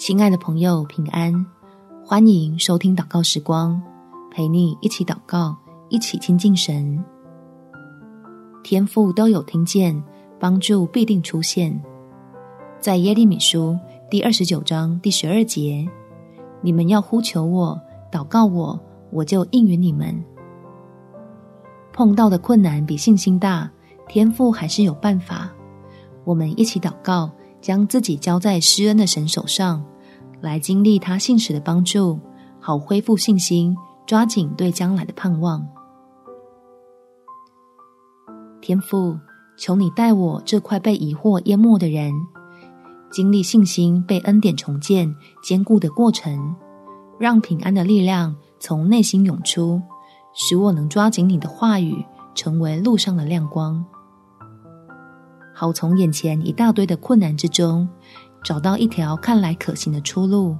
亲爱的朋友，平安！欢迎收听祷告时光，陪你一起祷告，一起亲近神。天父都有听见，帮助必定出现。在耶利米书第二十九章第十二节，你们要呼求我，祷告我，我就应允你们。碰到的困难比信心大，天父还是有办法。我们一起祷告。将自己交在施恩的神手上，来经历他信实的帮助，好恢复信心，抓紧对将来的盼望。天父，求你带我这块被疑惑淹没的人，经历信心被恩典重建、坚固的过程，让平安的力量从内心涌出，使我能抓紧你的话语，成为路上的亮光。好，从眼前一大堆的困难之中，找到一条看来可行的出路，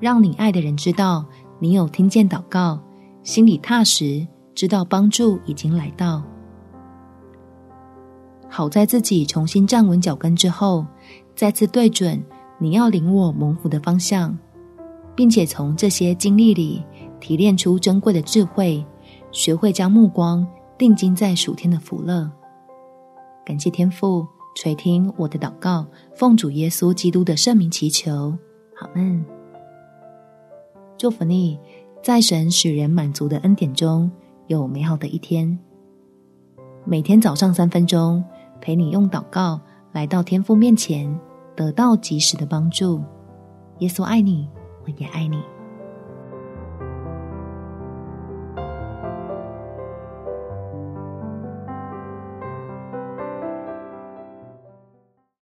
让你爱的人知道你有听见祷告，心里踏实，知道帮助已经来到。好在自己重新站稳脚跟之后，再次对准你要领我蒙福的方向，并且从这些经历里提炼出珍贵的智慧，学会将目光定睛在属天的福乐。感谢天父垂听我的祷告，奉主耶稣基督的圣名祈求，好们。祝福你，在神使人满足的恩典中有美好的一天。每天早上三分钟，陪你用祷告来到天父面前，得到及时的帮助。耶稣爱你，我也爱你。